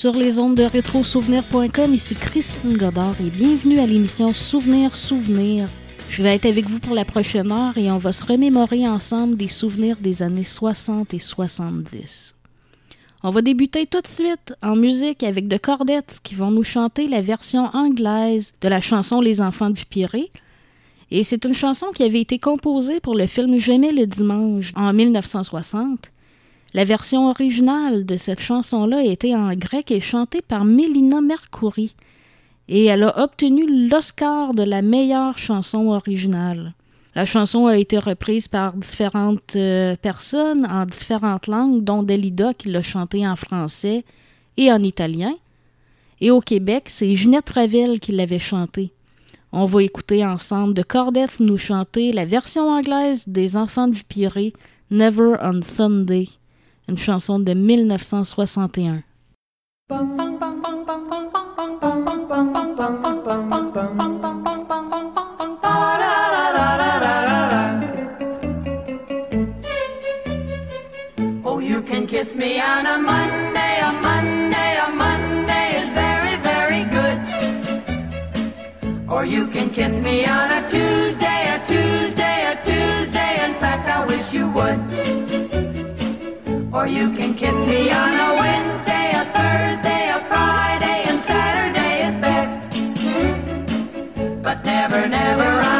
sur les ondes de rétrosouvenir.com. Ici Christine Godard et bienvenue à l'émission Souvenir Souvenir. Je vais être avec vous pour la prochaine heure et on va se remémorer ensemble des souvenirs des années 60 et 70. On va débuter tout de suite en musique avec The Cordettes qui vont nous chanter la version anglaise de la chanson Les Enfants du Pirée. Et c'est une chanson qui avait été composée pour le film J'aimais le dimanche en 1960 la version originale de cette chanson-là été en grec et chantée par Mélina Mercouri. Et elle a obtenu l'Oscar de la meilleure chanson originale. La chanson a été reprise par différentes euh, personnes en différentes langues, dont Delida qui l'a chantée en français et en italien. Et au Québec, c'est Ginette Ravel qui l'avait chantée. On va écouter ensemble de Cordette nous chanter la version anglaise des Enfants du Pirée, Never on Sunday une chanson de 1961. Oh, you can kiss me on a Monday, a Monday, a Monday is very, very good. Or you can kiss me on a Tuesday, a Tuesday, a Tuesday. In fact, I wish you would. Or you can kiss me on a Wednesday, a Thursday, a Friday, and Saturday is best. But never, never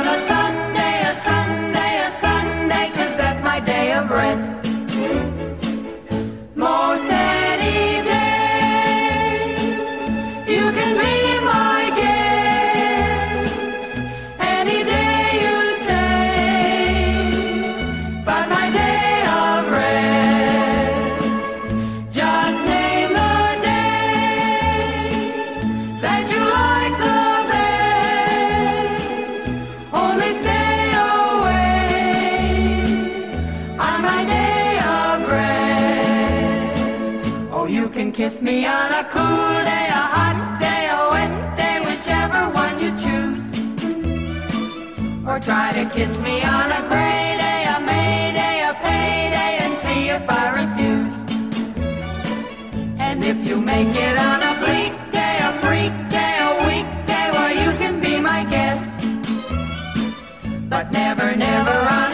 kiss me on a cool day, a hot day, a wet day, whichever one you choose. Or try to kiss me on a gray day, a May day, a payday, and see if I refuse. And if you make it on a bleak day, a freak day, a weekday, well, you can be my guest. But never, never on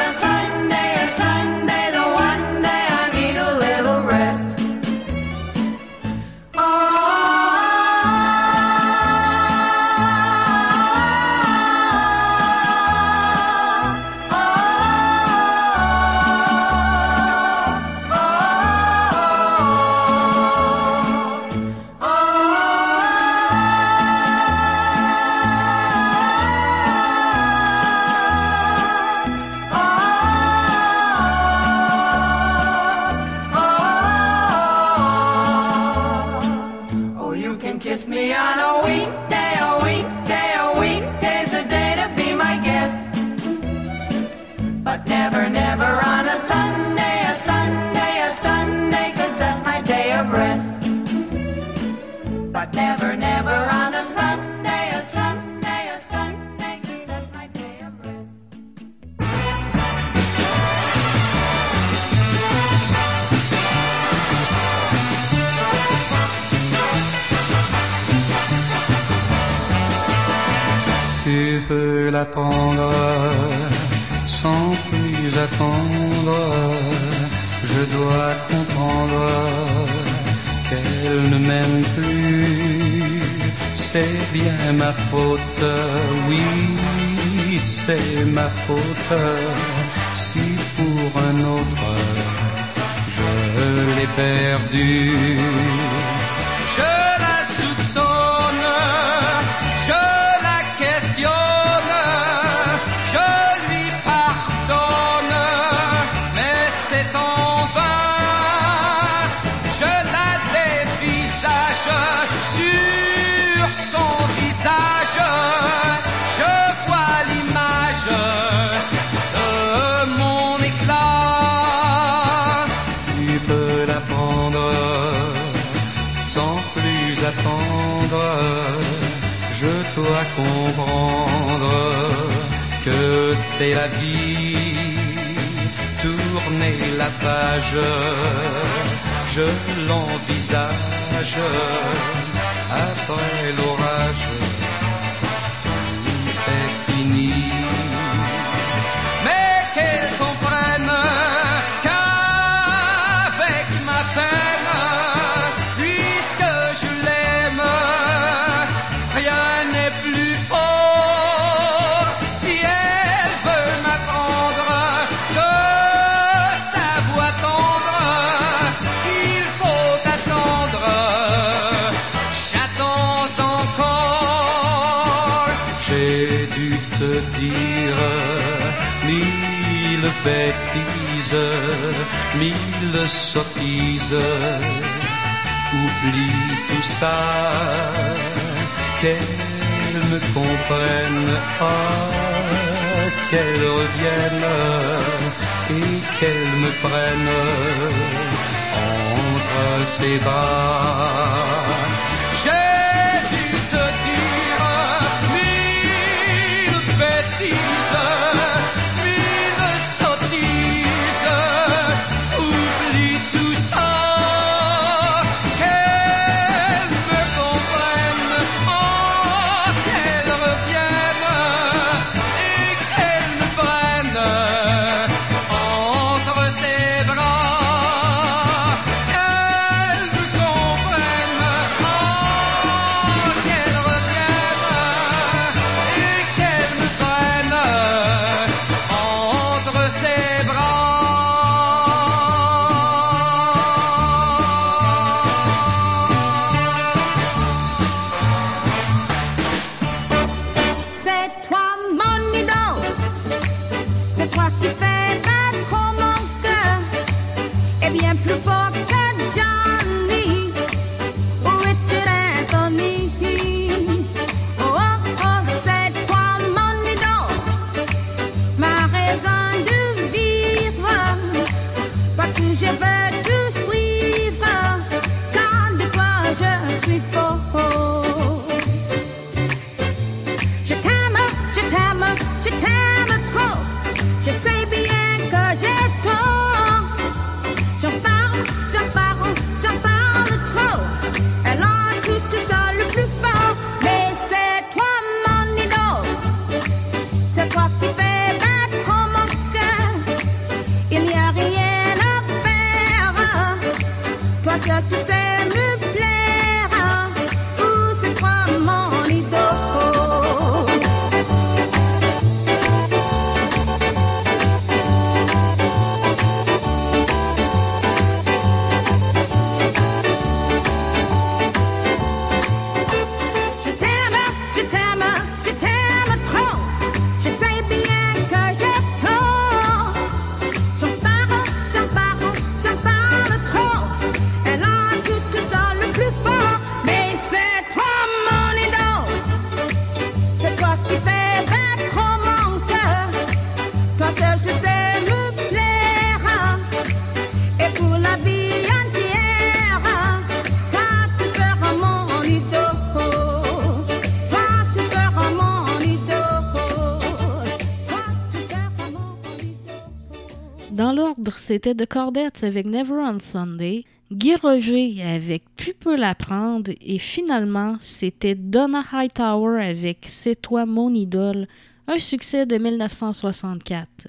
c'était The Cordettes avec Never on Sunday. Guy Roger avec Tu peux l'apprendre. Et finalement, c'était Donna Hightower avec C'est toi mon idole, un succès de 1964.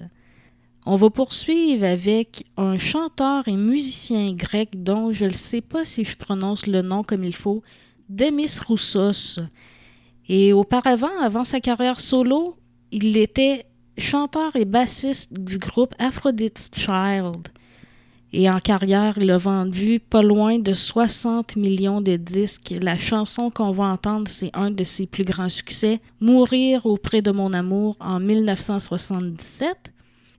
On va poursuivre avec un chanteur et musicien grec dont je ne sais pas si je prononce le nom comme il faut, Demis Roussos. Et auparavant, avant sa carrière solo, il était chanteur et bassiste du groupe Aphrodite Child. Et en carrière, il a vendu pas loin de 60 millions de disques. La chanson qu'on va entendre, c'est un de ses plus grands succès, Mourir auprès de mon amour en 1977.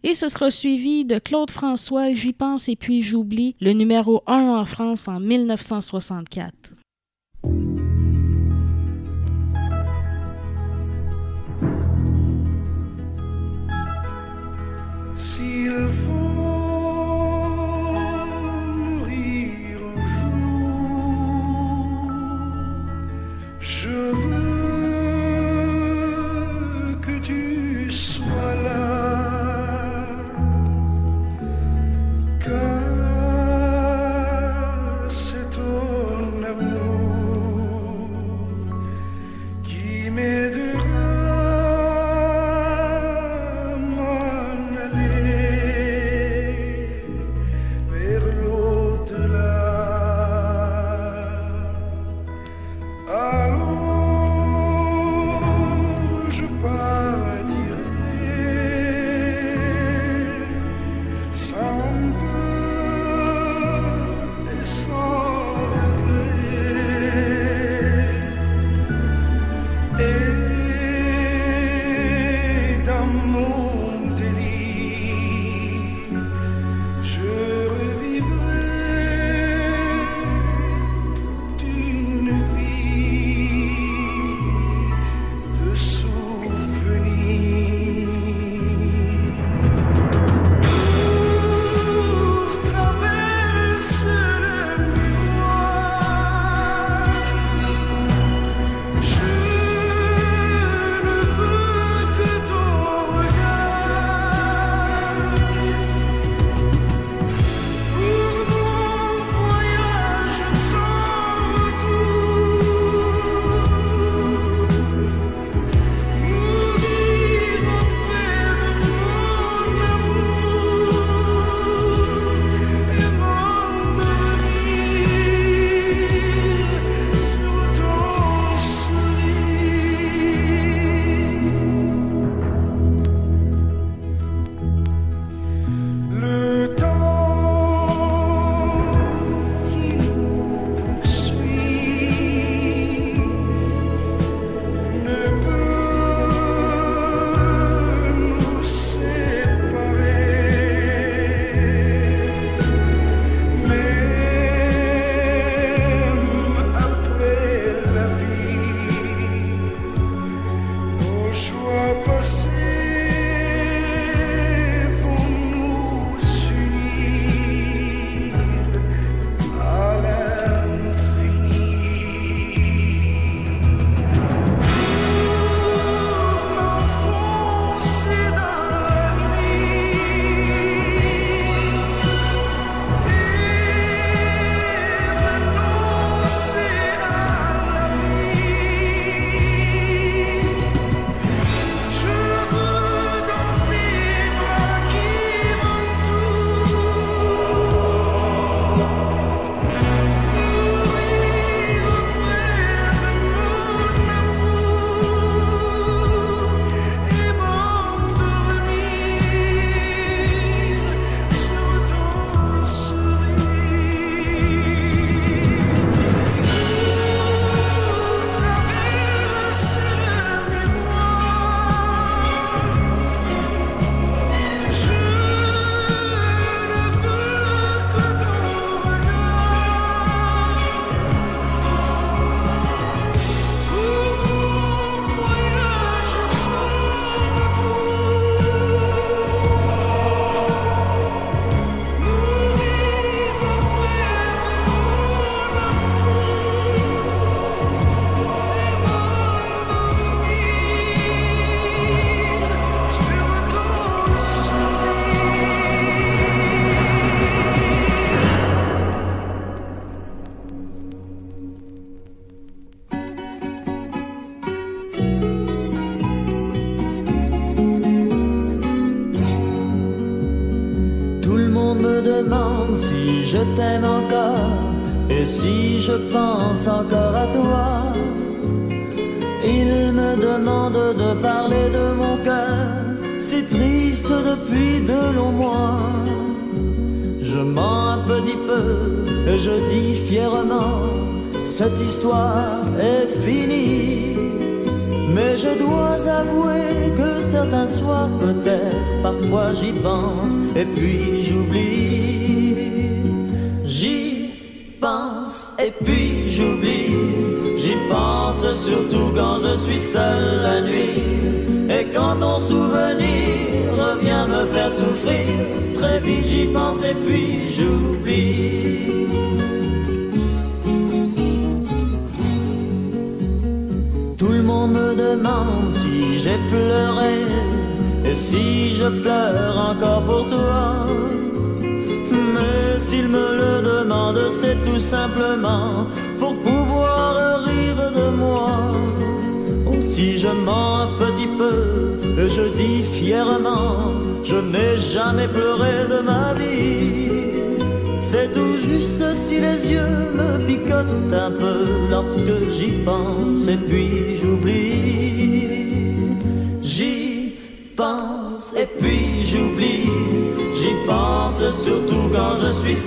Et ce sera suivi de Claude François, J'y pense et puis j'oublie, le numéro 1 en France en 1964.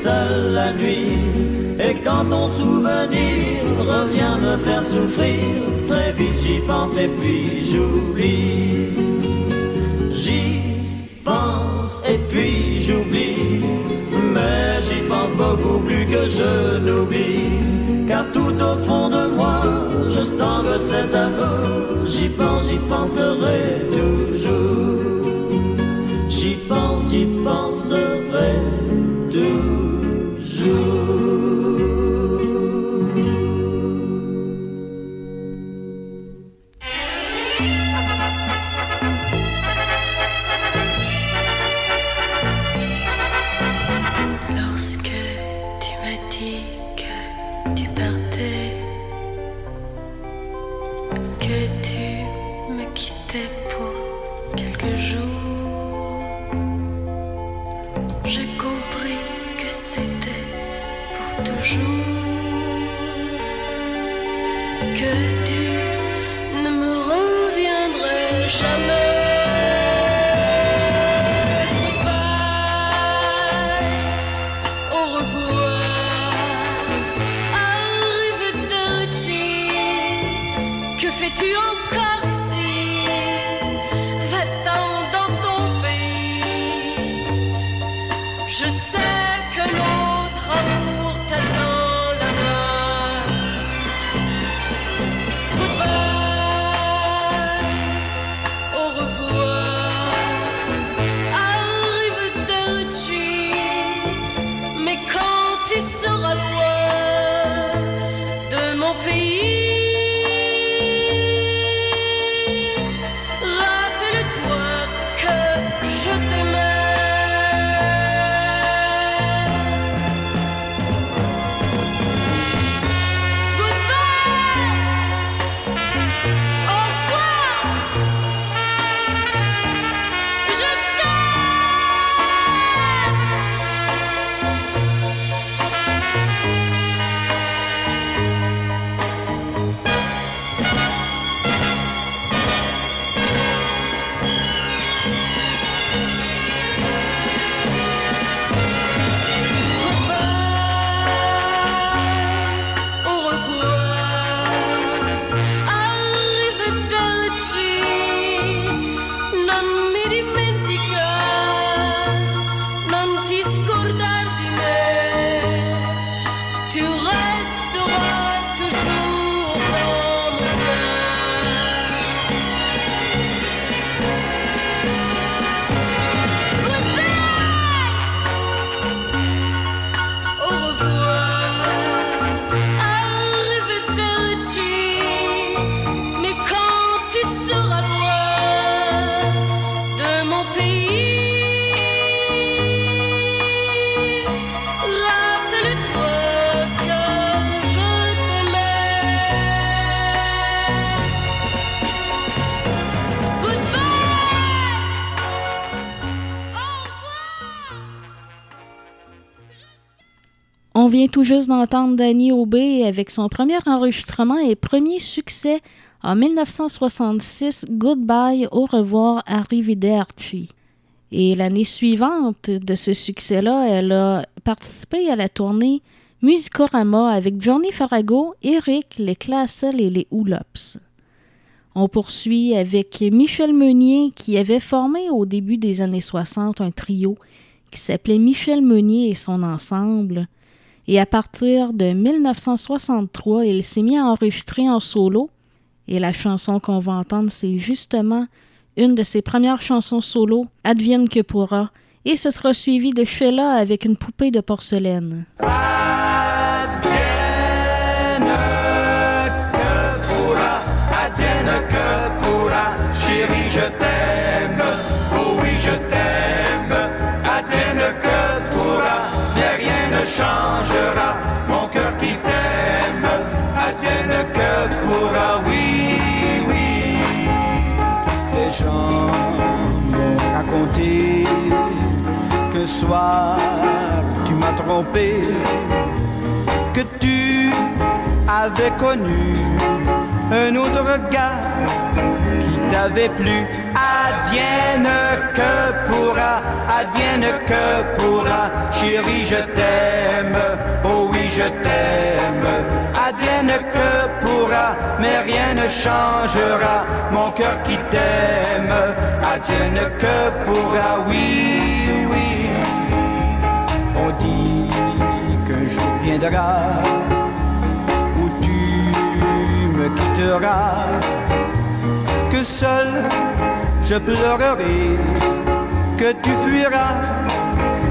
Seul la nuit. Et quand ton souvenir revient me faire souffrir, très vite j'y pense et puis j'oublie. J'y pense et puis j'oublie. Mais j'y pense beaucoup plus que je n'oublie. Car tout au fond de moi, je sens que cet amour, j'y pense, j'y penserai toujours. J'y pense, j'y penserai toujours. Vient tout juste d'entendre Danny Aubé avec son premier enregistrement et premier succès en 1966, Goodbye, au revoir, arrivederci. Et l'année suivante de ce succès-là, elle a participé à la tournée Musicorama avec Johnny Farago, Eric, les Classel et les Houlops. On poursuit avec Michel Meunier qui avait formé au début des années 60 un trio qui s'appelait Michel Meunier et son ensemble. Et à partir de 1963, il s'est mis à enregistrer en solo. Et la chanson qu'on va entendre, c'est justement une de ses premières chansons solo, Advienne que pourra. Et ce sera suivi de Sheila avec une poupée de porcelaine. Soir tu m'as trompé, que tu avais connu un autre gars qui t'avait plu. Advienne que pourra, advienne que pourra, chérie, je t'aime, oh oui, je t'aime. Advienne que pourra, mais rien ne changera, mon cœur qui t'aime. Advienne que pourra, oui. Viendra où tu me quitteras, que seul je pleurerai, que tu fuiras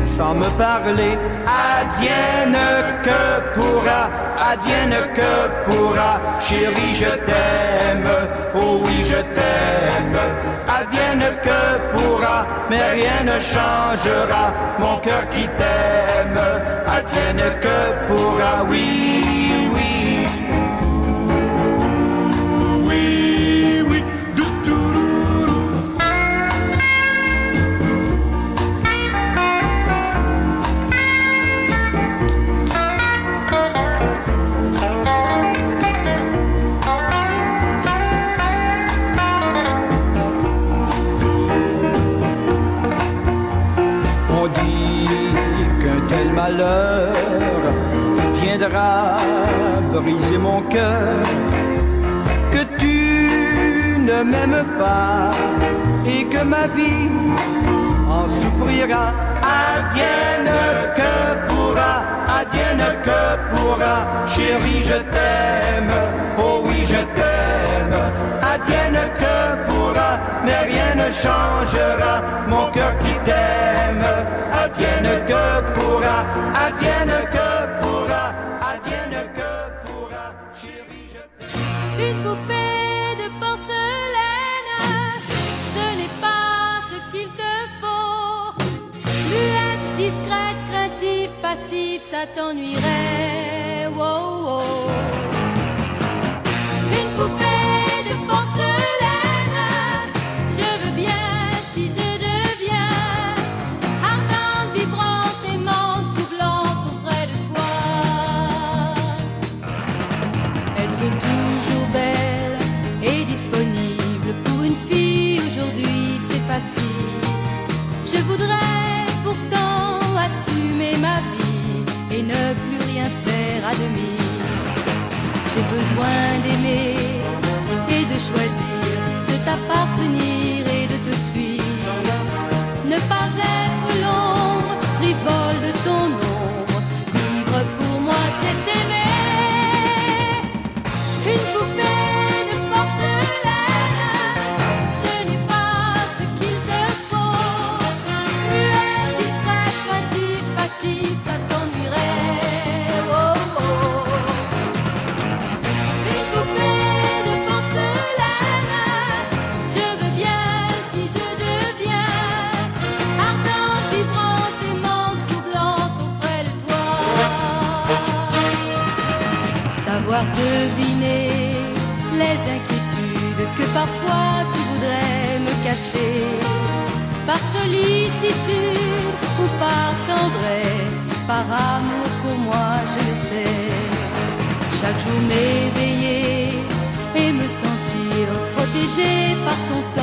sans me parler. Advienne que pourra, advienne que pourra, chérie, je t'aime, oh oui, je t'aime. Advienne que pourra, mais rien ne changera, mon cœur qui t'aime. Advienne que pourra, oui, malheur viendra briser mon cœur, que tu ne m'aimes pas et que ma vie en souffrira. Advienne que pourra, advienne que pourra, chérie, je t'aime, changera, mon cœur qui t'aime. Advienne que pourra, advienne que pourra, advienne que pourra, chérie, je t'aime. Une poupée de porcelaine, ce n'est pas ce qu'il te faut. Muette, discrète, craintive, passive, ça t'ennuierait. Wow, wow. J'ai besoin Par sollicitude ou par tendresse, par amour pour moi, je le sais. Chaque jour m'éveiller et me sentir protégée par ton tendre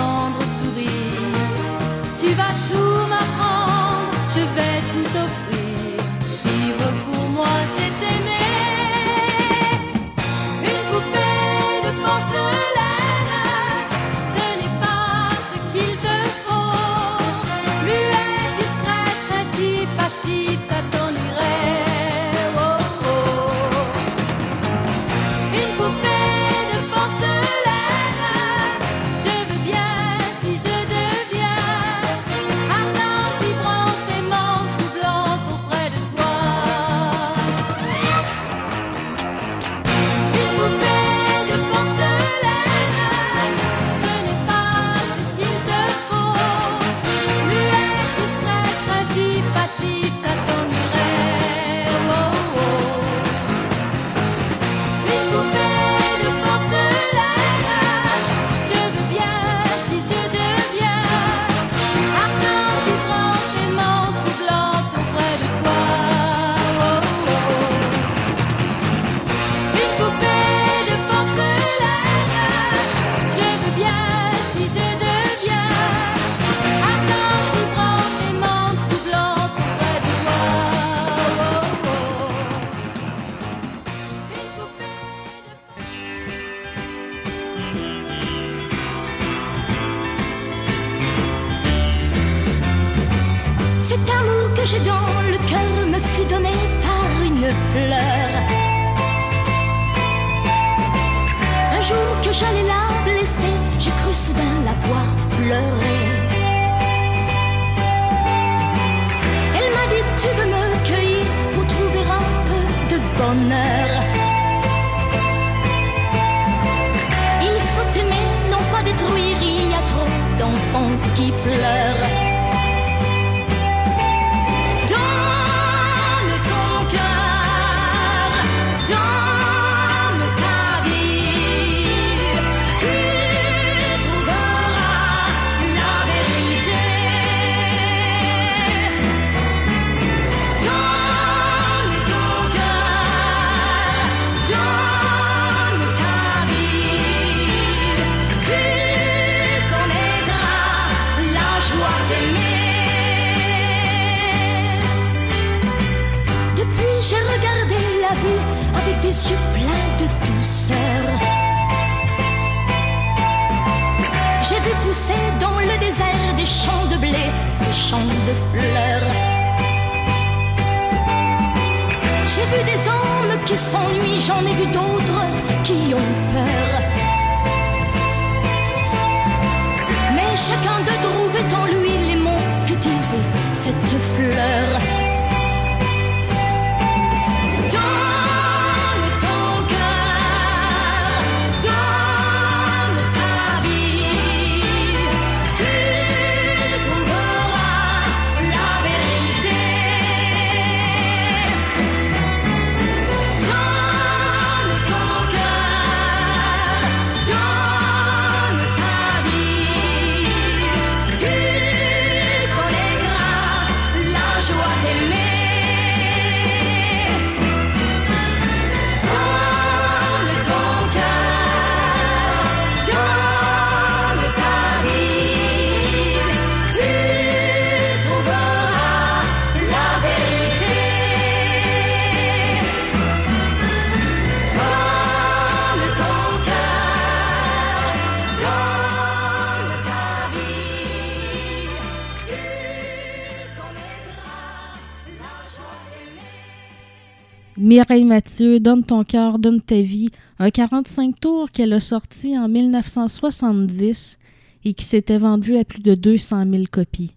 Mathieu, Donne ton cœur, donne ta vie, un 45 tours qu'elle a sorti en 1970 et qui s'était vendu à plus de 200 000 copies.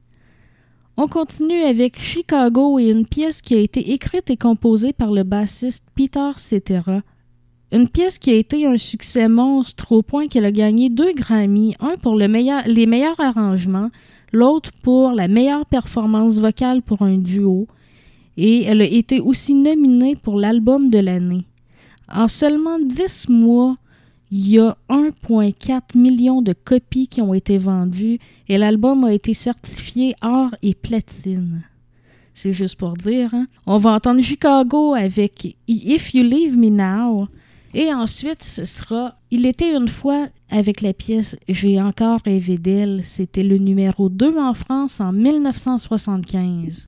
On continue avec Chicago et une pièce qui a été écrite et composée par le bassiste Peter Cetera. Une pièce qui a été un succès monstre au point qu'elle a gagné deux Grammy, un pour les meilleurs arrangements, l'autre pour la meilleure performance vocale pour un duo, et elle a été aussi nominée pour l'album de l'année. En seulement 10 mois, il y a 1,4 million de copies qui ont été vendues et l'album a été certifié or et platine. C'est juste pour dire. Hein? On va entendre Chicago avec If You Leave Me Now. Et ensuite, ce sera Il était une fois avec la pièce J'ai encore rêvé d'elle. C'était le numéro 2 en France en 1975.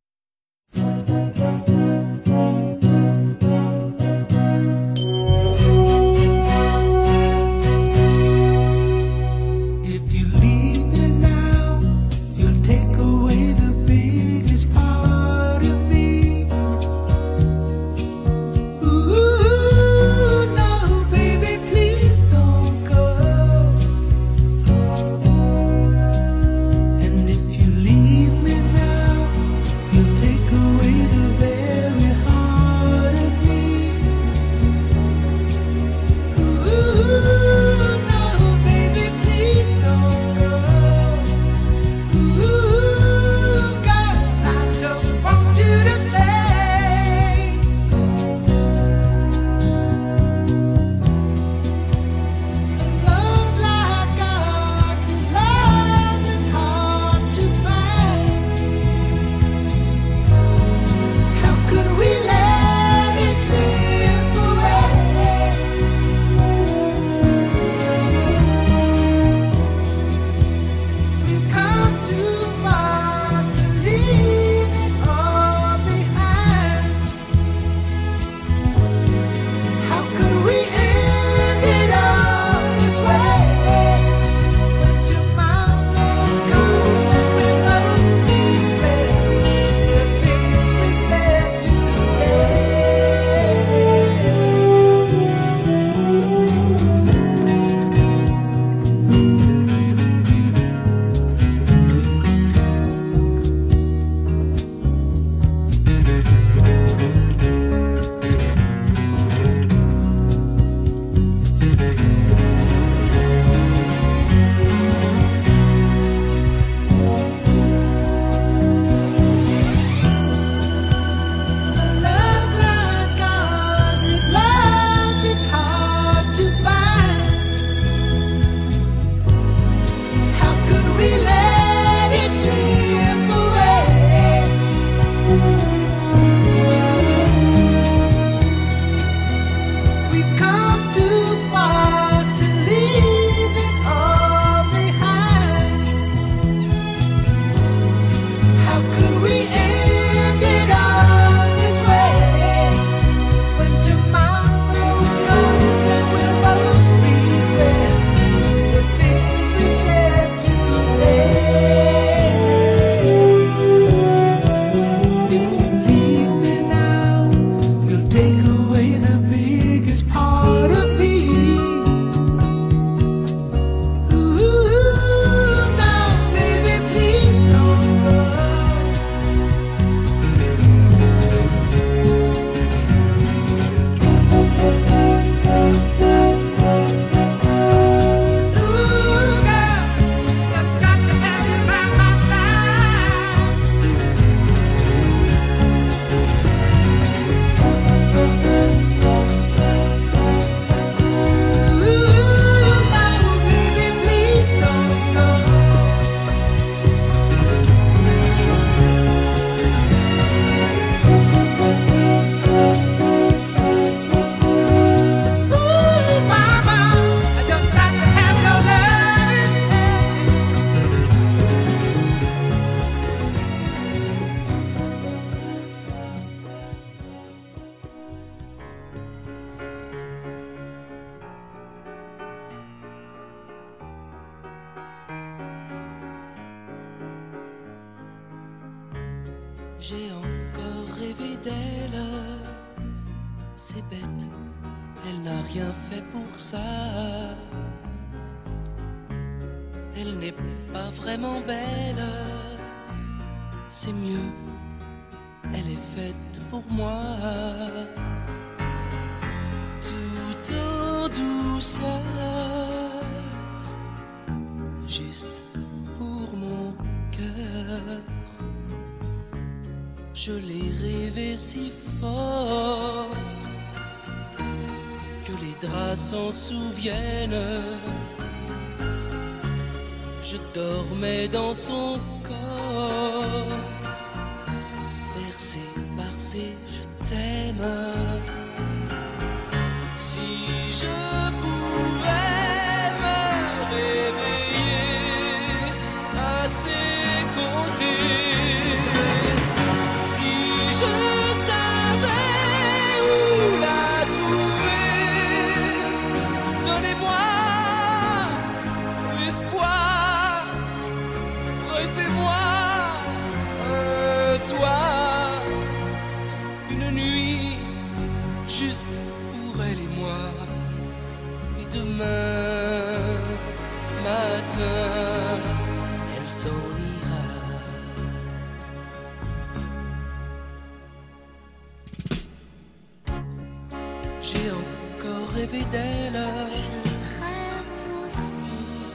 J'ai encore rêvé d'elle.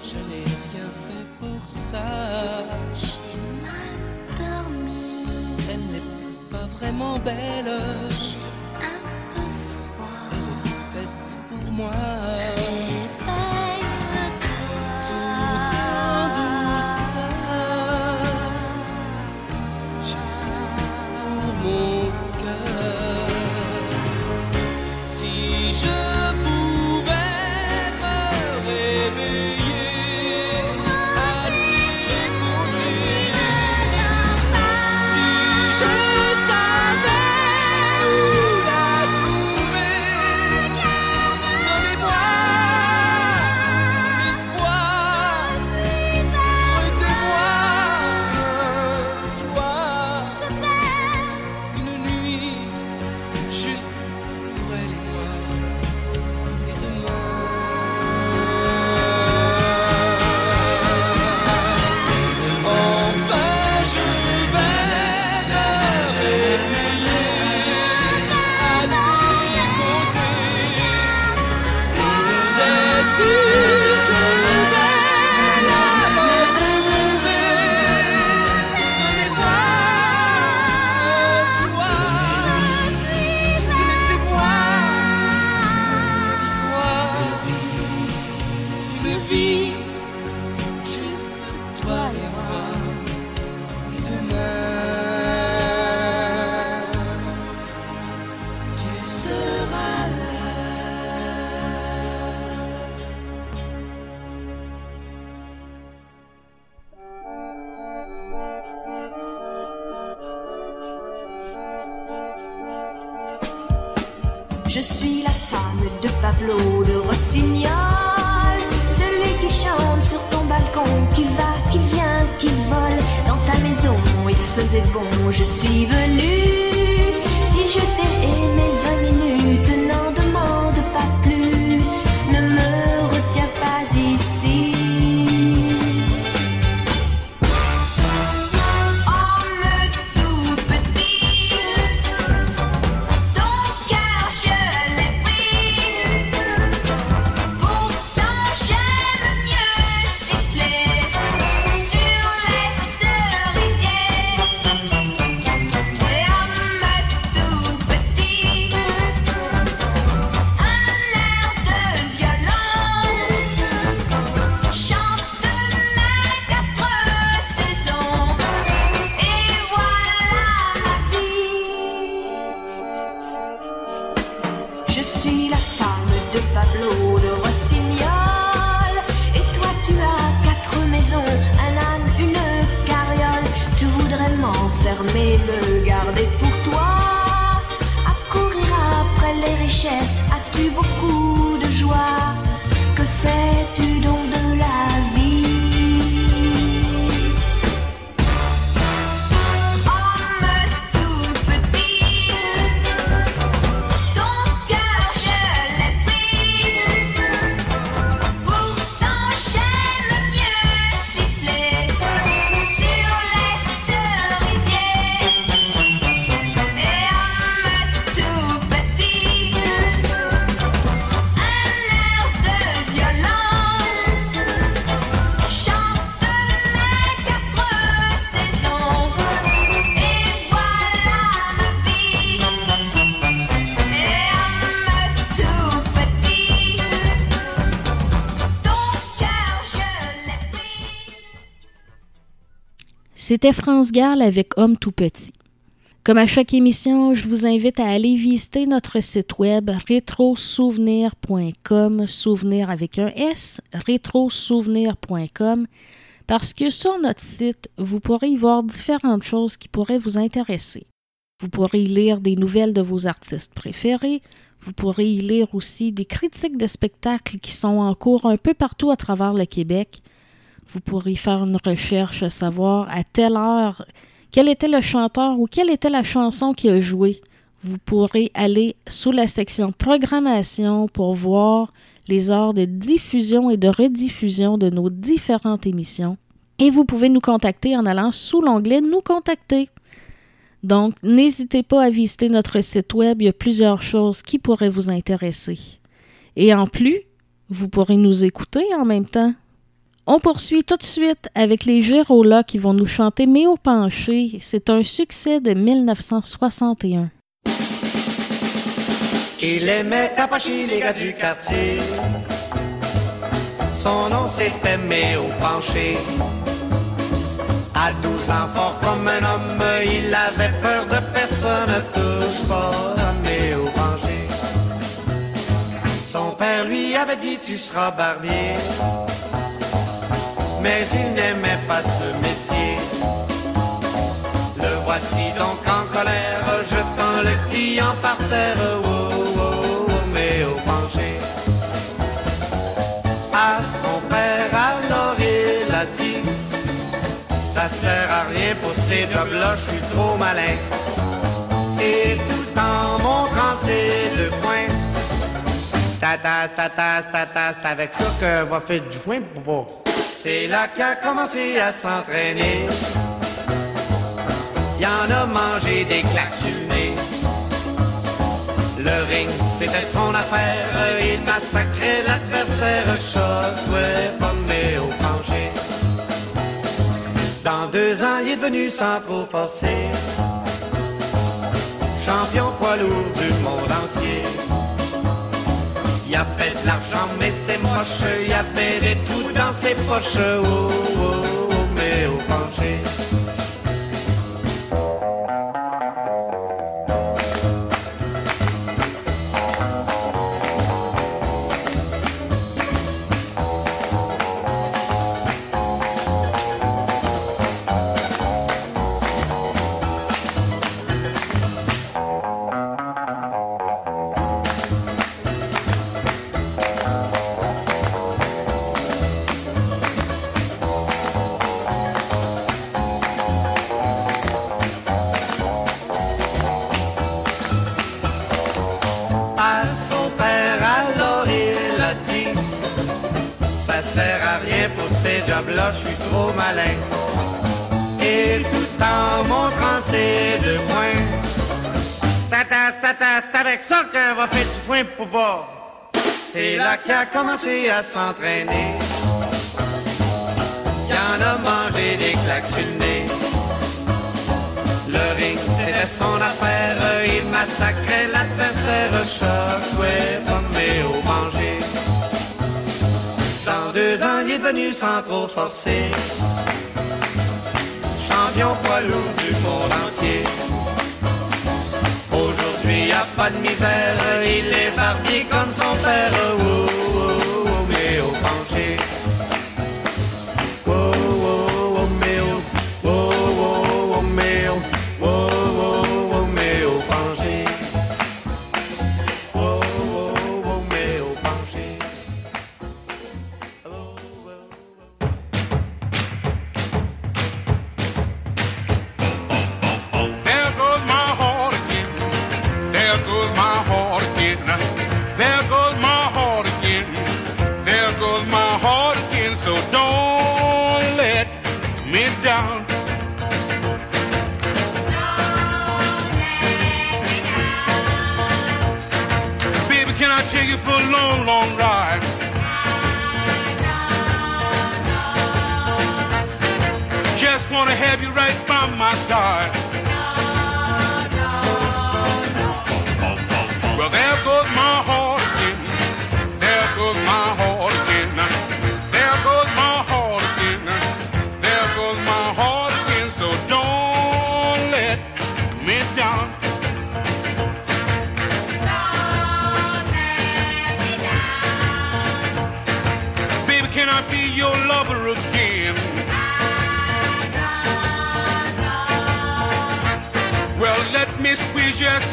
Je n'ai rien fait pour ça. J'ai mal. Elle n'est pas vraiment belle. J'ai un peu froid. Elle faite pour moi. see the C'était France Gall avec Homme tout petit. Comme à chaque émission, je vous invite à aller visiter notre site web rétrosouvenir.com, souvenir avec un S, rétrosouvenir.com, parce que sur notre site, vous pourrez y voir différentes choses qui pourraient vous intéresser. Vous pourrez y lire des nouvelles de vos artistes préférés, vous pourrez y lire aussi des critiques de spectacles qui sont en cours un peu partout à travers le Québec. Vous pourrez faire une recherche à savoir à telle heure quel était le chanteur ou quelle était la chanson qui a joué. Vous pourrez aller sous la section programmation pour voir les heures de diffusion et de rediffusion de nos différentes émissions. Et vous pouvez nous contacter en allant sous l'onglet Nous contacter. Donc, n'hésitez pas à visiter notre site web, il y a plusieurs choses qui pourraient vous intéresser. Et en plus, vous pourrez nous écouter en même temps. On poursuit tout de suite avec les Gérolas qui vont nous chanter Méo penché. C'est un succès de 1961. Il aimait tapacher les gars du quartier. Son nom c'était Méo Penché. À 12 ans, fort comme un homme, il avait peur de personne, touche pas à Méo Penché. Son père lui avait dit tu seras barbier. Mais il n'aimait pas ce métier. Le voici donc en colère, jetant le client par terre. Oh, oh, oh, mais au penché. À son père, alors il a dit Ça sert à rien pour ces jobs-là, je suis trop malin. Et tout en montrant ses deux points, tatas, tatas, tatas, avec ça que va faire du foin pour c'est là qu'a commencé à s'entraîner. Y en a mangé des claques le ring, c'était son affaire. Il massacrait l'adversaire. Choc, pommé au plancher. Dans deux ans, il est devenu sans trop forcer. Champion poids lourd du monde entier. Il y de l'argent, mais c'est moche. Il y des trous dans ses poches. Oh, oh, oh, mais au penché. Là qu'il a commencé à s'entraîner. Il en a mangé des claques sur le nez. Le ring, c'était son affaire. Il massacrait l'adversaire. Choc, tombé au manger. Dans deux ans, il est devenu sans trop forcer. Champion poids lourd du monde entier. Y a pas de misère. Il est barbier comme son père. Mais au.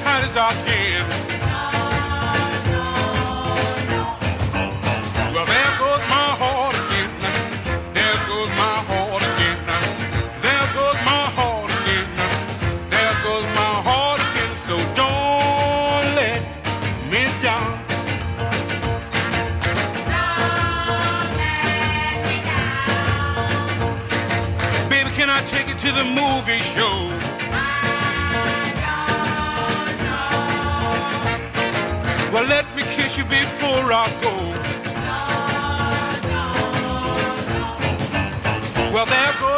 tight as I can. Well, there goes my heart again. There goes my heart again. There goes my heart again. There goes my heart again. So don't let me down. Baby, can I take to the movie show? Morocco. Well, there goes.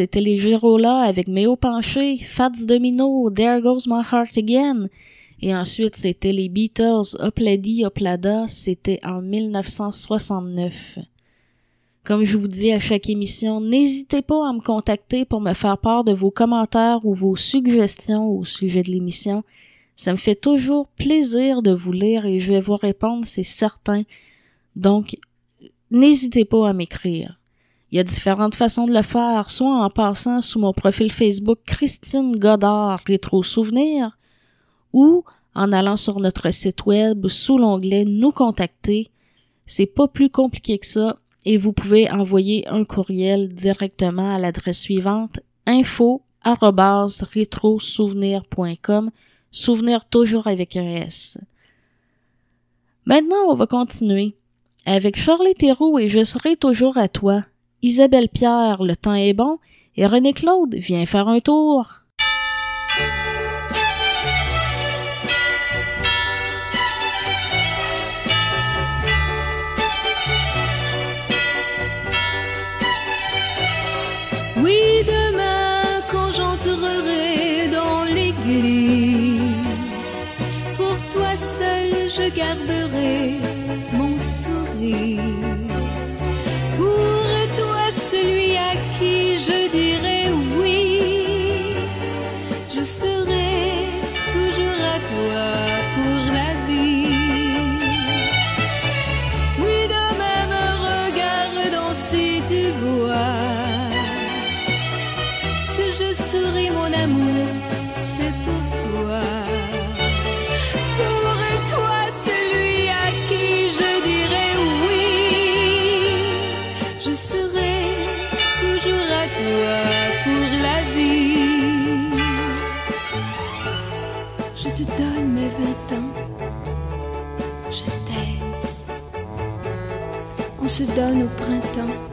c'était les Girola avec Méo Penché, Fats Domino, There Goes My Heart Again. Et ensuite, c'était les Beatles, Opladi, Oplada, c'était en 1969. Comme je vous dis à chaque émission, n'hésitez pas à me contacter pour me faire part de vos commentaires ou vos suggestions au sujet de l'émission. Ça me fait toujours plaisir de vous lire et je vais vous répondre, c'est certain. Donc, n'hésitez pas à m'écrire. Il y a différentes façons de le faire, soit en passant sous mon profil Facebook Christine Godard Rétro Souvenirs, ou en allant sur notre site web sous l'onglet Nous contacter. C'est pas plus compliqué que ça et vous pouvez envoyer un courriel directement à l'adresse suivante info souvenir.com souvenir toujours avec un S. Maintenant, on va continuer. Avec Charlie Théroux et Je serai toujours à toi, Isabelle Pierre, Le temps est bon et René Claude, viens faire un tour. Se donne au printemps,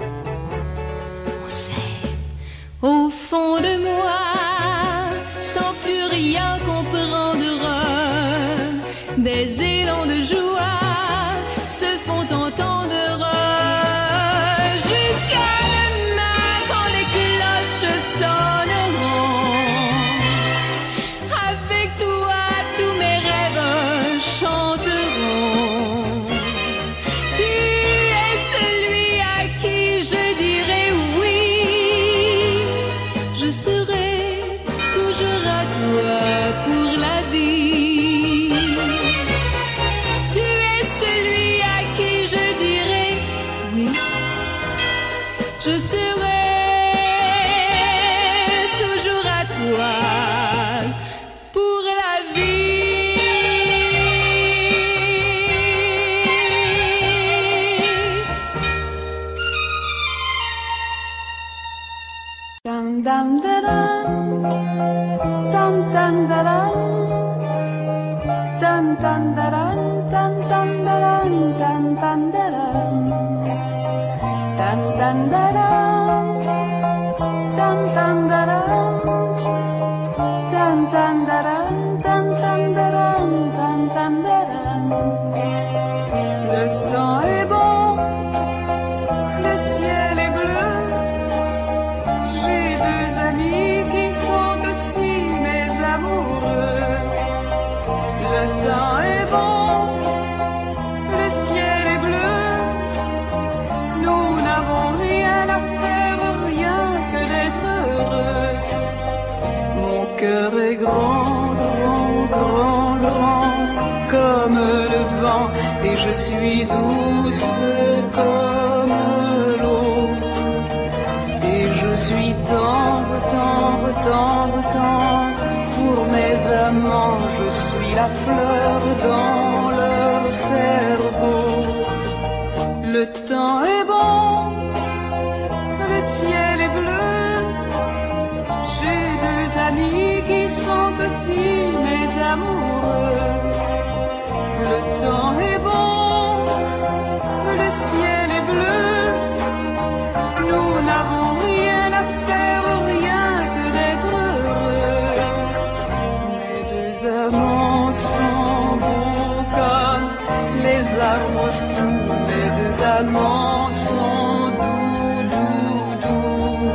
douce comme l'eau. Et je suis tendre, tendre, tendre, tendre pour mes amants. Je suis la fleur dans les fous. Mes deux amants sont doux, doux, doux.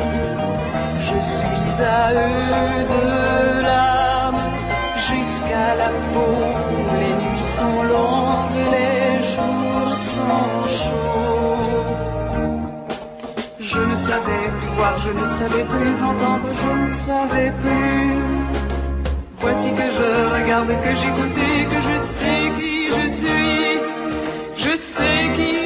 Je suis à eux de l'âme jusqu'à la peau. Les nuits sont longues, les jours sont chauds. Je ne savais plus voir, je ne savais plus entendre, je ne savais plus. Voici que je regarde, que j'écoute que je sais qui je suis. Just thinking.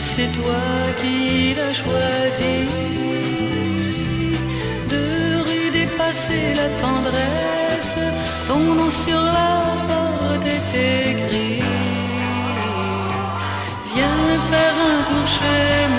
C'est toi qui l'as choisi. De rue dépasser la tendresse, ton nom sur la porte est écrit. Viens faire un tour chez moi.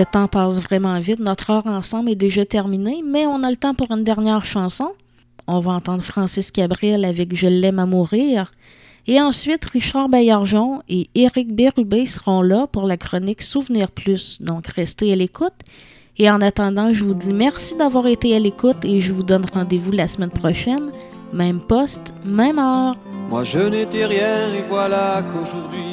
Le temps passe vraiment vite. Notre heure ensemble est déjà terminée, mais on a le temps pour une dernière chanson. On va entendre Francis Cabrel avec Je l'aime à mourir. Et ensuite, Richard Baillargeon et Éric Bérubé seront là pour la chronique Souvenir Plus. Donc, restez à l'écoute. Et en attendant, je vous dis merci d'avoir été à l'écoute et je vous donne rendez-vous la semaine prochaine. Même poste, même heure. Moi je n'étais rien et voilà qu'aujourd'hui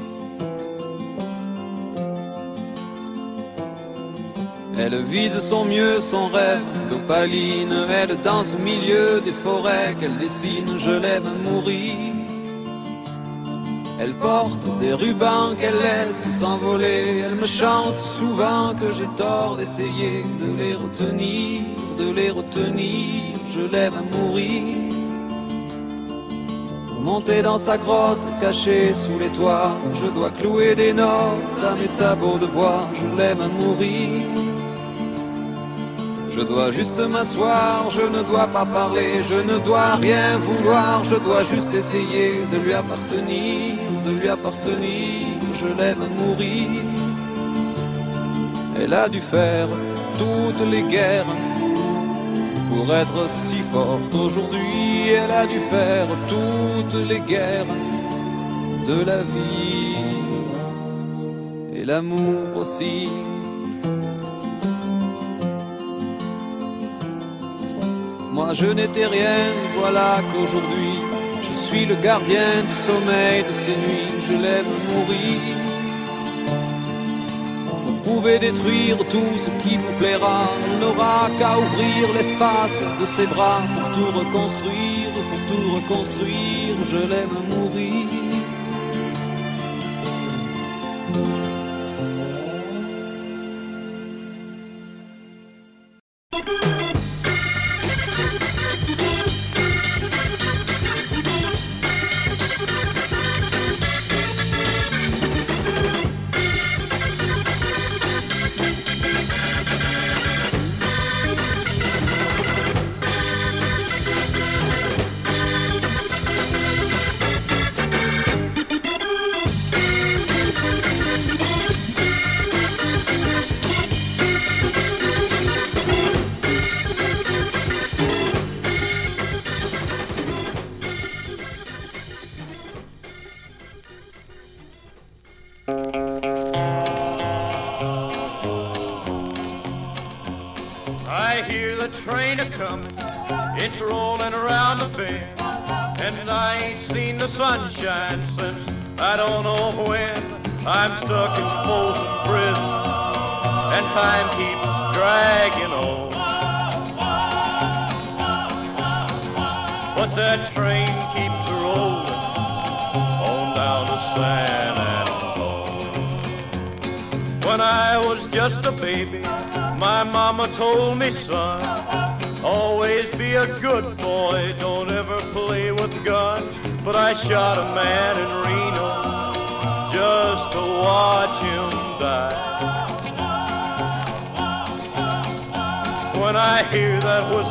Elle vit de son mieux son rêve d'opaline. Elle danse au milieu des forêts qu'elle dessine. Je l'aime mourir. Elle porte des rubans qu'elle laisse s'envoler. Elle me chante souvent que j'ai tort d'essayer de les retenir, de les retenir. Je l'aime à mourir. Monter dans sa grotte cachée sous les toits, je dois clouer des notes à mes sabots de bois. Je l'aime à mourir. Je dois juste m'asseoir, je ne dois pas parler, je ne dois rien vouloir, je dois juste essayer de lui appartenir, de lui appartenir, je l'aime à mourir. Elle a dû faire toutes les guerres pour être si forte aujourd'hui, elle a dû faire toutes les guerres de la vie et l'amour aussi. Moi je n'étais rien, voilà qu'aujourd'hui je suis le gardien du sommeil de ces nuits. Je l'aime mourir. Pouvez détruire tout ce qui vous plaira. On n'aura qu'à ouvrir l'espace de ses bras pour tout reconstruire, pour tout reconstruire. Je l'aime mourir. That whistle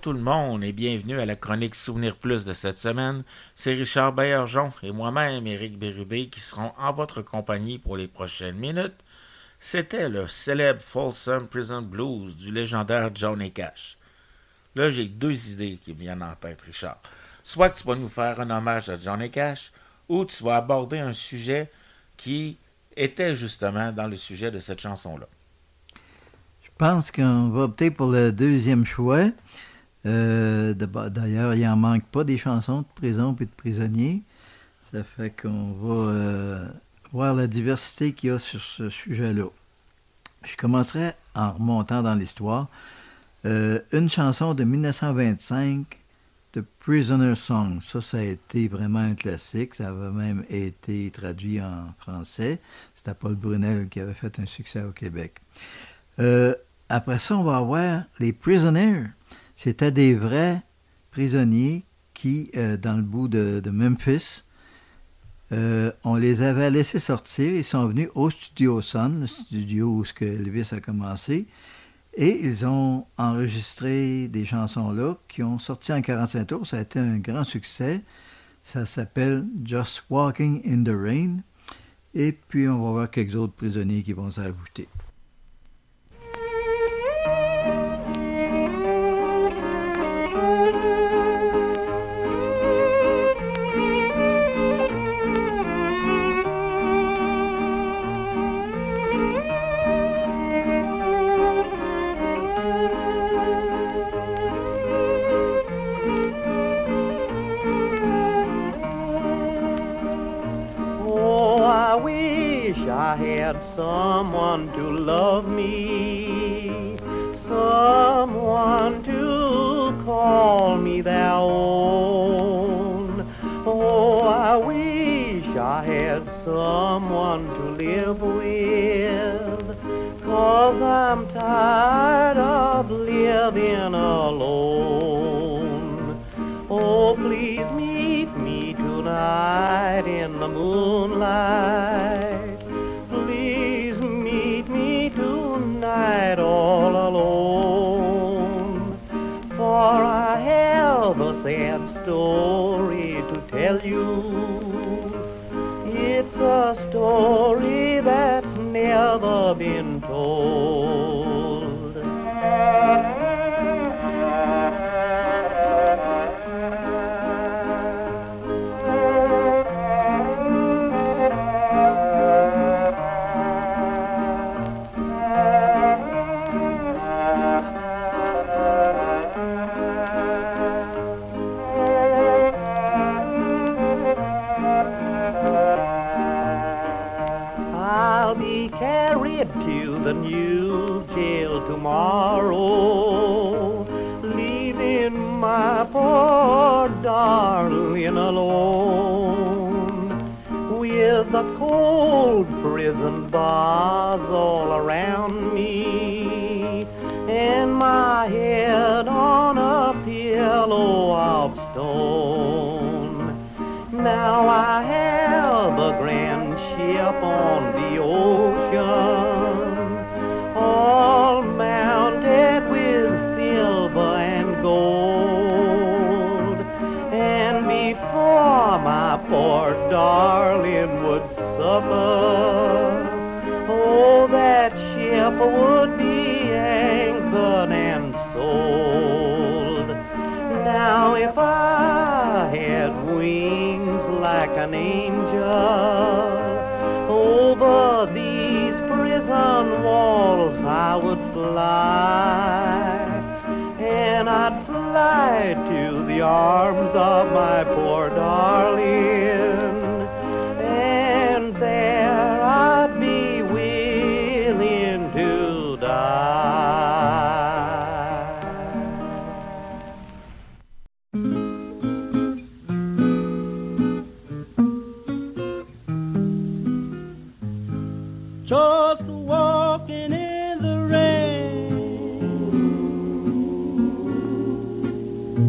tout le monde et bienvenue à la chronique Souvenir Plus de cette semaine. C'est Richard Baillargeon et moi-même, Éric Bérubé, qui seront en votre compagnie pour les prochaines minutes. C'était le célèbre Folsom Prison Blues du légendaire Johnny Cash. Là, j'ai deux idées qui viennent en tête, Richard. Soit tu vas nous faire un hommage à Johnny Cash, ou tu vas aborder un sujet qui était justement dans le sujet de cette chanson-là. Je pense qu'on va opter pour le deuxième choix. Euh, D'ailleurs, il n'en manque pas des chansons de prison et de prisonniers. Ça fait qu'on va euh, voir la diversité qu'il y a sur ce sujet-là. Je commencerai en remontant dans l'histoire. Euh, une chanson de 1925, The Prisoner Song. Ça, ça a été vraiment un classique. Ça avait même été traduit en français. C'était Paul Brunel qui avait fait un succès au Québec. Après ça, on va avoir les prisoners. C'était des vrais prisonniers qui, euh, dans le bout de, Memphis, euh, on les avait laissés sortir. Ils sont venus au studio Sun, le studio où Elvis a commencé, et ils ont enregistré des chansons-là qui ont sorti en 45 tours. Ça a été un grand succès. Ça s'appelle Just Walking in the Rain. Et puis, on va voir quelques autres prisonniers qui vont s'ajouter.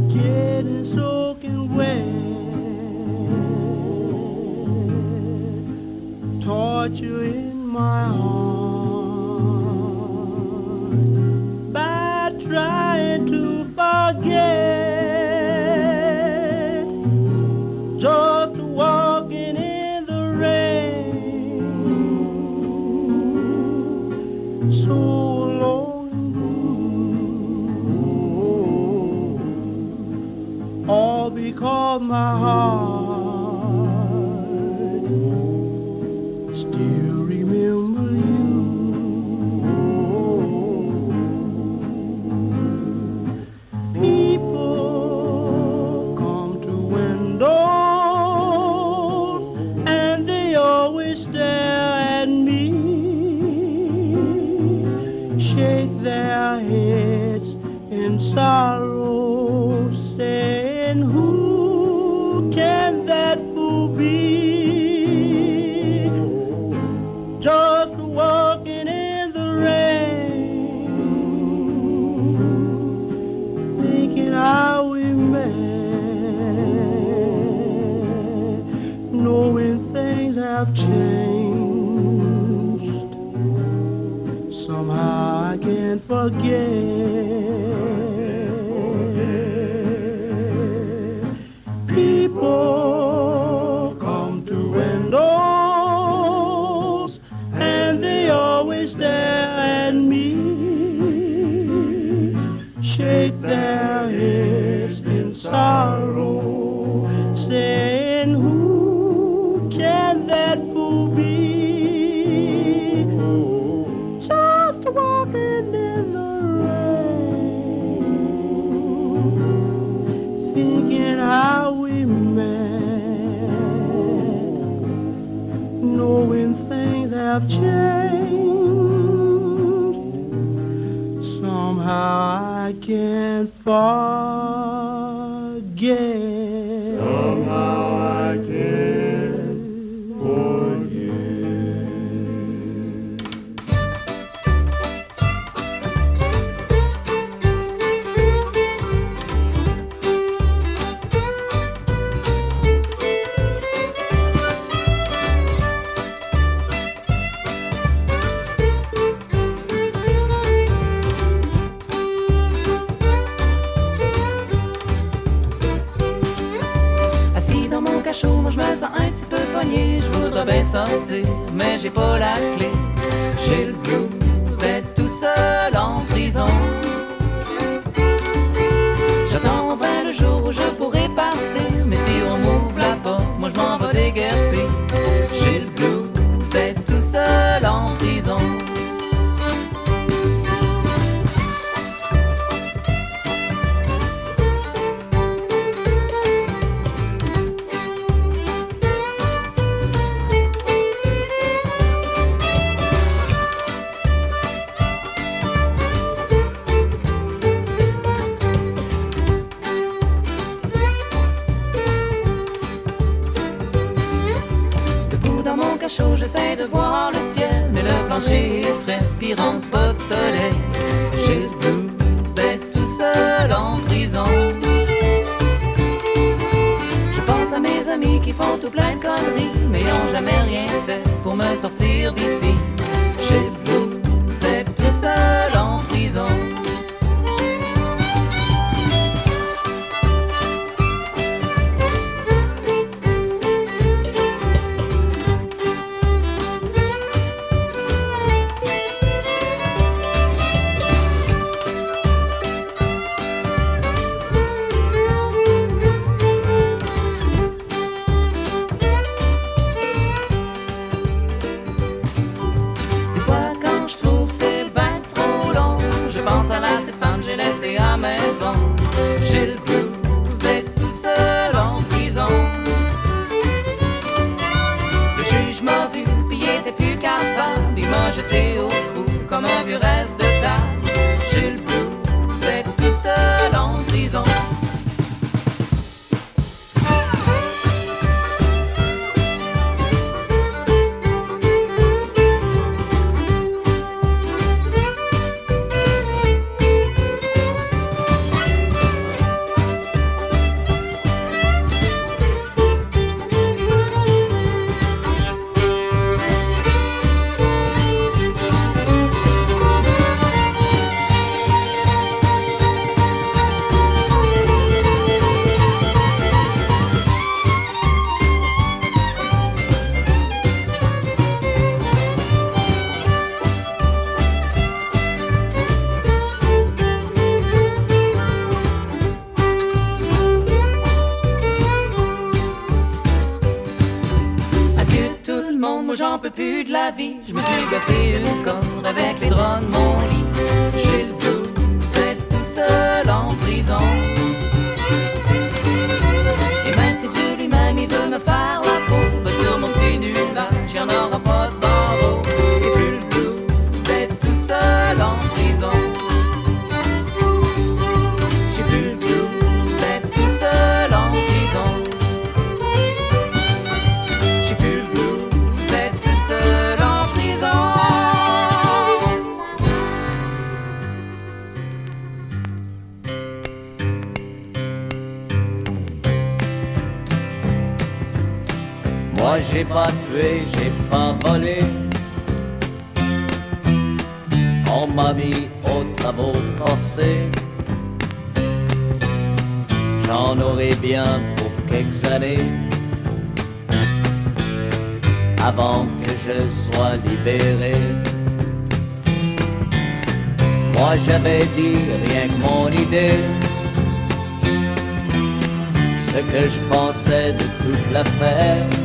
getting soaking wet, torture in my arms. Cassé une corde avec les draps Moi j'ai pas tué, j'ai pas volé. On m'a mis aux travaux forcés. J'en aurai bien pour quelques années. Avant que je sois libéré. Moi j'avais dit rien que mon idée. Ce que je pensais de toute l'affaire.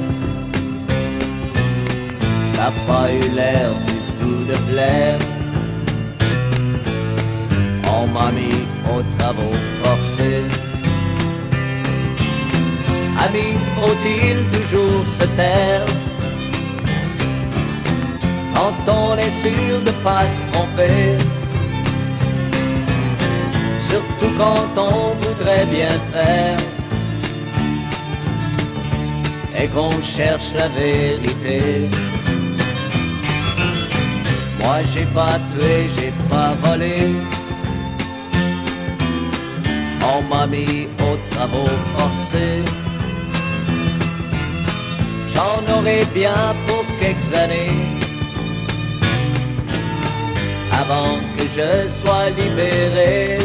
N'a pas eu l'air du tout de plaire. On m'a mis aux travaux forcés. Ami, faut-il toujours se taire? Quand on est sûr de pas se tromper Surtout quand on voudrait bien faire Et qu'on cherche la vérité Moi j'ai pas tué, j'ai pas volé on m'a mis aux travaux forcés. J'en aurai bien pour quelques années avant que je sois libéré.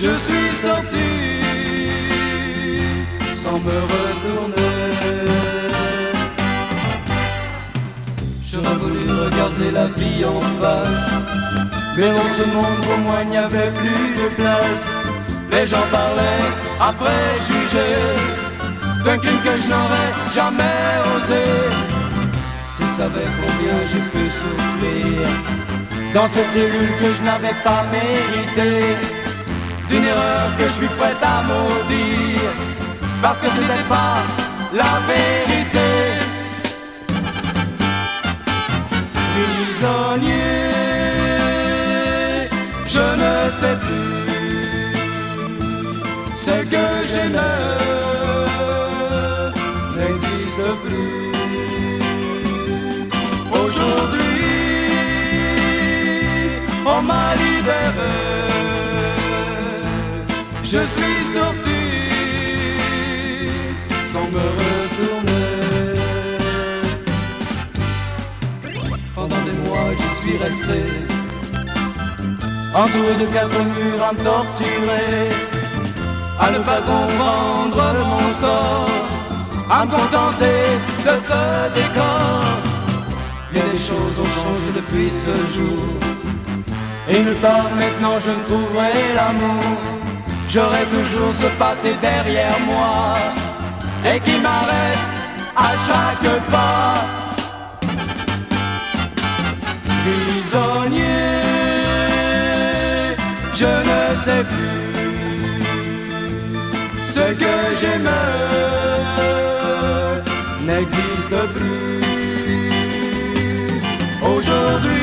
Je suis sorti sans me retourner. J'aurais voulu regarder la vie en face. Mais dans ce monde pour moi il n'y avait plus de place. Les gens parlaient après juger d'un crime que je n'aurais jamais osé. S'ils savaient combien j'ai pu souffrir dans cette cellule que je n'avais pas méritée, d'une erreur que je suis prêt à maudire, parce que ce n'était pas la vérité. prisonnier, je ne sais plus ce que j'aimais n'existe plus. Aujourd'hui, on m'a libéré, je suis sorti sans me retourner. Pendant des mois, je suis resté entouré de quatre murs à me torturer, à ne pas comprendre mon sort, à me contenter de ce décor. Bien des choses ont changé depuis ce jour, et nulle part maintenant je ne trouverai l'amour. J'aurai toujours ce passé derrière moi, et qui m'arrête à chaque pas. prisonnier, je ne sais plus ce que j'aimais n'existe plus. Aujourd'hui,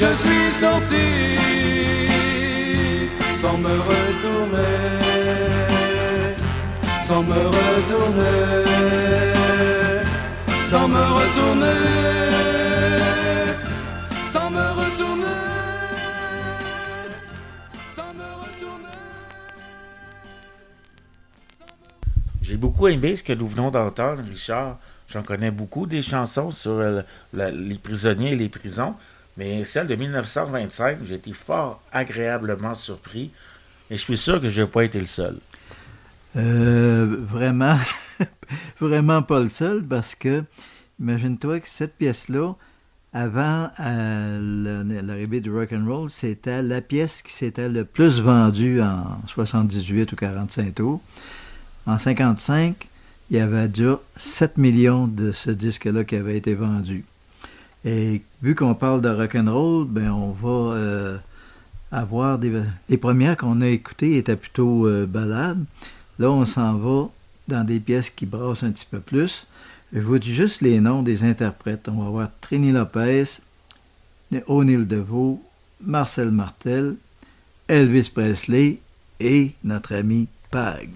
Je suis sorti sans me retourner, sans me retourner, sans me retourner, sans me retourner. J'ai beaucoup aimé ce que nous venons d'entendre, Richard. J'en connais beaucoup des chansons sur euh, les prisonniers et les prisons, mais celle de 1925, j'ai été fort agréablement surpris et je suis sûr que je n'ai pas été le seul. Euh, vraiment, vraiment pas le seul parce que, imagine-toi que cette pièce-là, avant euh, l'arrivée du rock and roll, c'était la pièce qui s'était le plus vendue en 78 ou 45 tours. En 55, il y avait déjà 7 millions de ce disque-là qui avait été vendu. Et vu qu'on parle de rock and roll, ben on va euh, avoir des les premières qu'on a écoutées étaient plutôt euh, ballades. Là, on s'en va dans des pièces qui brassent un petit peu plus. Je vous dis juste les noms des interprètes. On va avoir Trini Lopez, O'Neill DeVoe, Marcel Martel, Elvis Presley et notre ami Pag.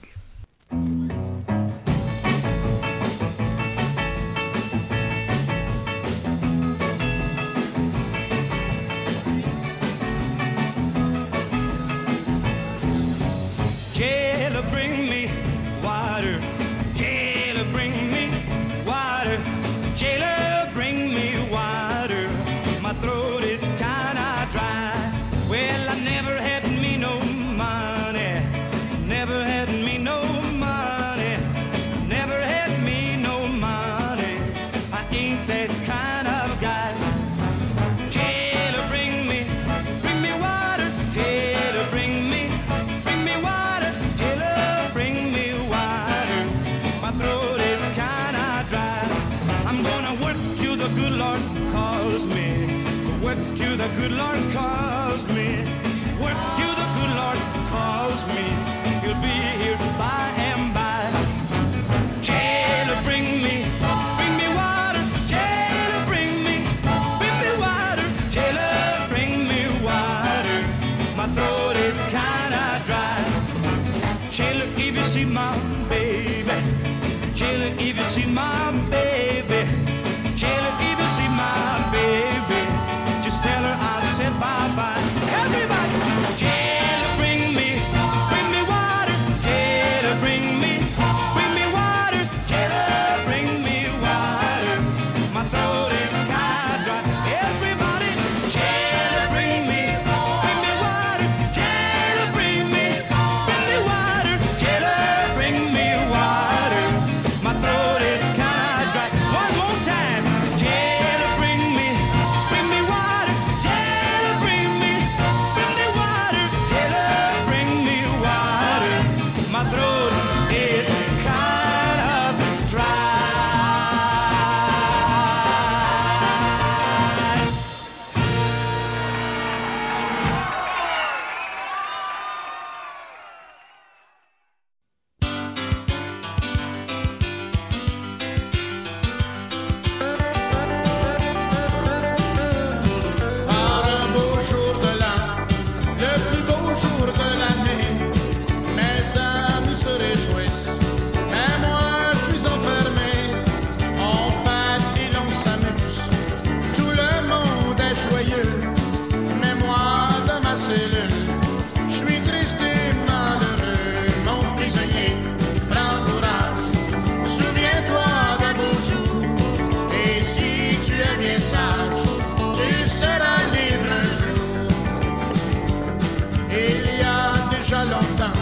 Il y a déjà longtemps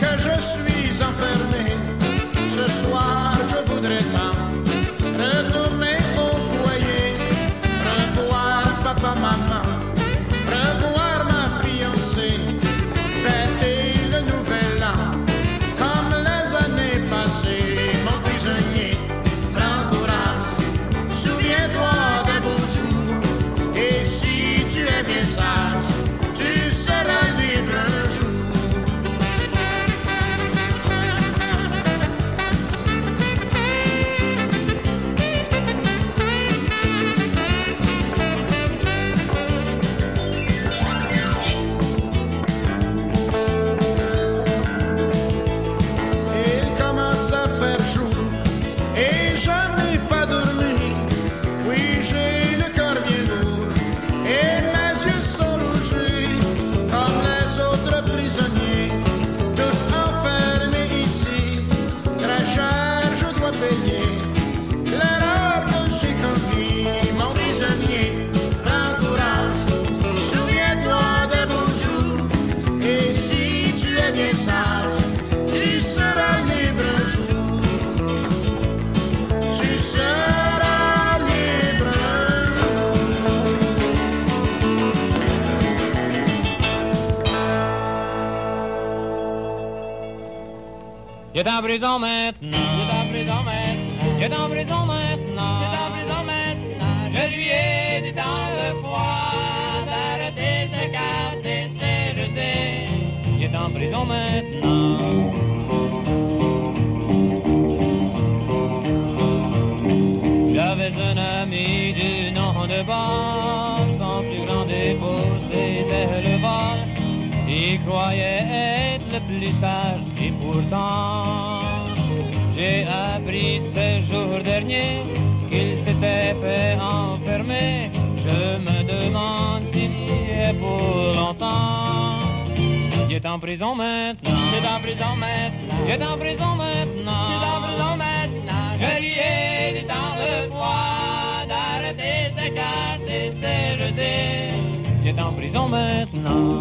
que je suis enfermé. Il est en prison maintenant. Il est en prison maintenant. Il est en prison maintenant. Est en prison maintenant. Je lui ai dit dans le froid d'arrêter ses cartes et ses jetés. Il est en prison maintenant. J'avais un ami du nom de Bob, son plus grand défaut c'était le vol. Il croyait être le plus sage et pourtant appris ce jour dernier qu'il s'était fait enfermer. Je me demande s'il y est pour longtemps. Il est en prison maintenant. Il est en prison maintenant. Il est en prison maintenant. Il est en prison maintenant. Je lui ai dit dans le bois d'arrêter ses cartes et ses jetés. Il est en prison maintenant.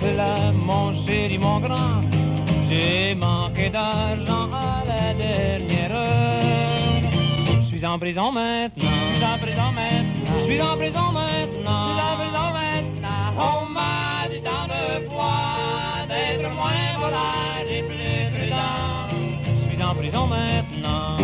M'appela mon chéri, mon grand. J'ai manqué d'argent à la dernière heure. Je suis en prison maintenant. Je suis en prison maintenant. Je suis en prison maintenant. Je suis en prison maintenant. On m'a dit dans le bois d'être moins volage et plus prudent. Je suis en prison maintenant.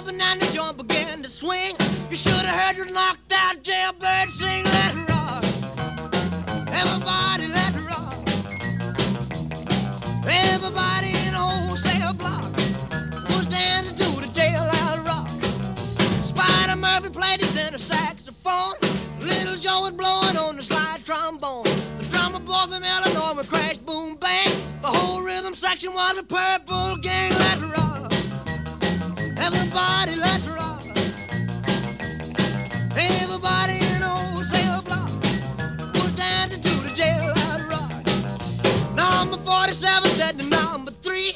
Jumping and the joint began to swing. You should have heard the knocked out jailbird sing, let it rock. Everybody let it rock. Everybody in the whole cell block was dancing to the jailhouse rock. Spider Murphy played his tenor saxophone. Little Joe was blowing on the slide trombone. The drummer boy from Illinois would crash, boom, bang. The whole rhythm section was a purple gang. Let's rock. Everybody, let's rock. Everybody in cell block dancing to the jailhouse rock. Number 47 said to number three,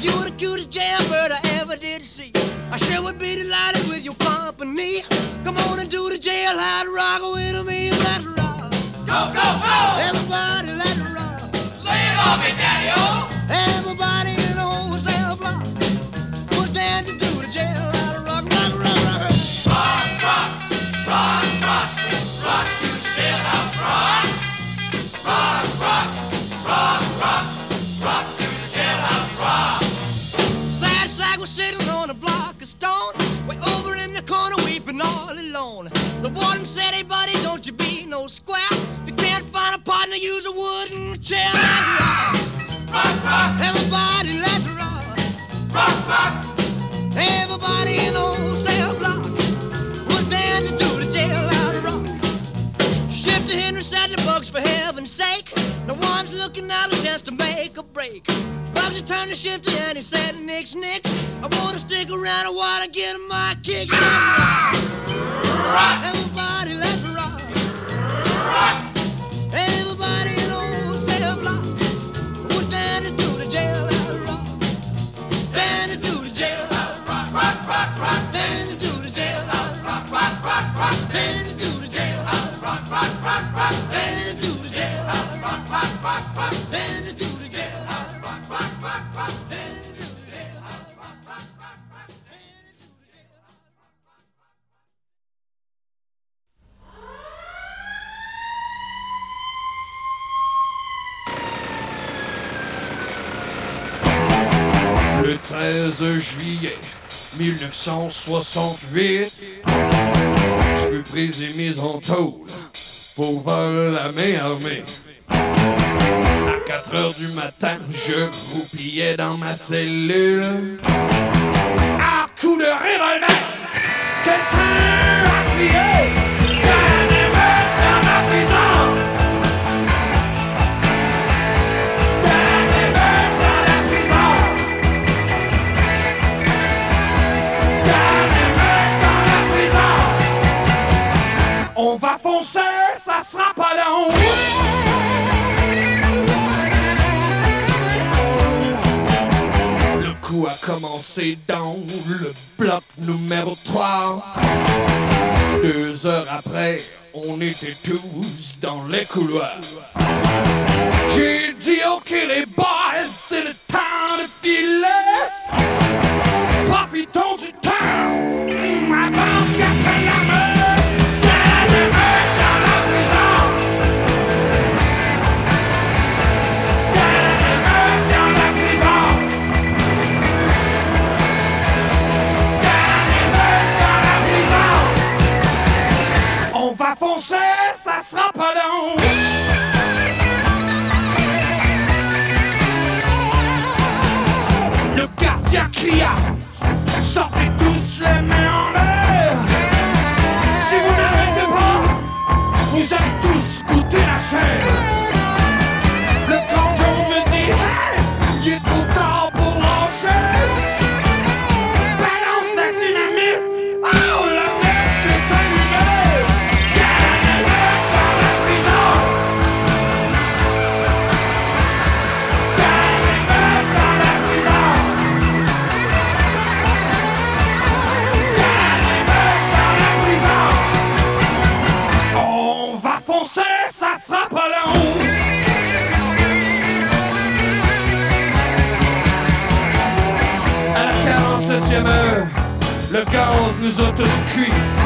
You the cutest jailbird I ever did see. I sure would be delighted with your company. Come on and do the jailhouse rock with me. Let's rock. Go, go, go! Everybody, let's rock. Lay it on me, daddy-o. Everybody corner all alone. The warden said, Hey buddy, don't you be no square. If you can't find a partner, use a wooden chair. Rock, rock. Everybody, let's rock, rock, rock. Everybody in the whole cell block was dancing to the. Shifter Henry said the bugs for heaven's sake. No one's looking out a chance to make a break. Bugsy turned to Shifter and he said, Nix, Nix, I wanna stick around, I wanna get my kick. Let's 1968. Je fus pris et mis en tôle pour vol à main armée. À 4 heures du matin, je croupillais dans ma cellule. À coup de revolver, Le coup a commencé dans le bloc numéro 3. Deux heures après, on était tous dans les couloirs. J'ai dit ok les boys, c'est le temps de filer. Profitons du temps Sortez tous les mains en l'air. Si vous n'arrêtez pas, vous allez tous goûter la chaise le gaz nous a tous cuits.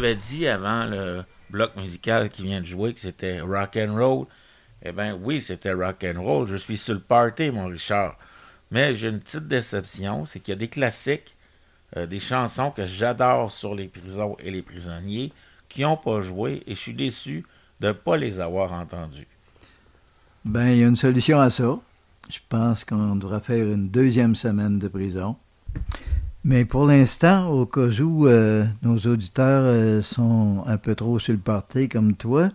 Avais dit avant le bloc musical qui vient de jouer que c'était rock and roll. Eh bien oui, c'était rock and roll. Je suis sur le party, mon Richard. Mais j'ai une petite déception, c'est qu'il y a des classiques, euh, des chansons que j'adore sur les prisons et les prisonniers qui n'ont pas joué et je suis déçu de ne pas les avoir entendus. Ben, il y a une solution à ça. Je pense qu'on devrait faire une deuxième semaine de prison. Mais pour l'instant, au cas où euh, nos auditeurs euh, sont un peu trop sur le party comme toi,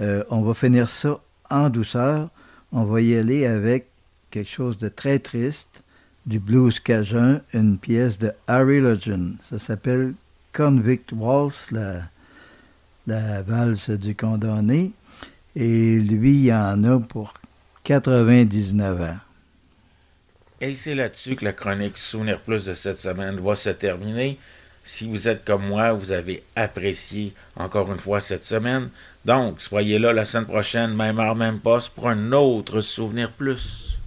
euh, on va finir ça en douceur. On va y aller avec quelque chose de très triste, du blues cajun, une pièce de Harry Legend. Ça s'appelle Convict Waltz, la, la valse du condamné. Et lui, il y en a pour 99 ans. Et c'est là-dessus que la chronique Souvenir Plus de cette semaine va se terminer. Si vous êtes comme moi, vous avez apprécié encore une fois cette semaine. Donc, soyez là la semaine prochaine, même heure, même poste, pour un autre Souvenir Plus.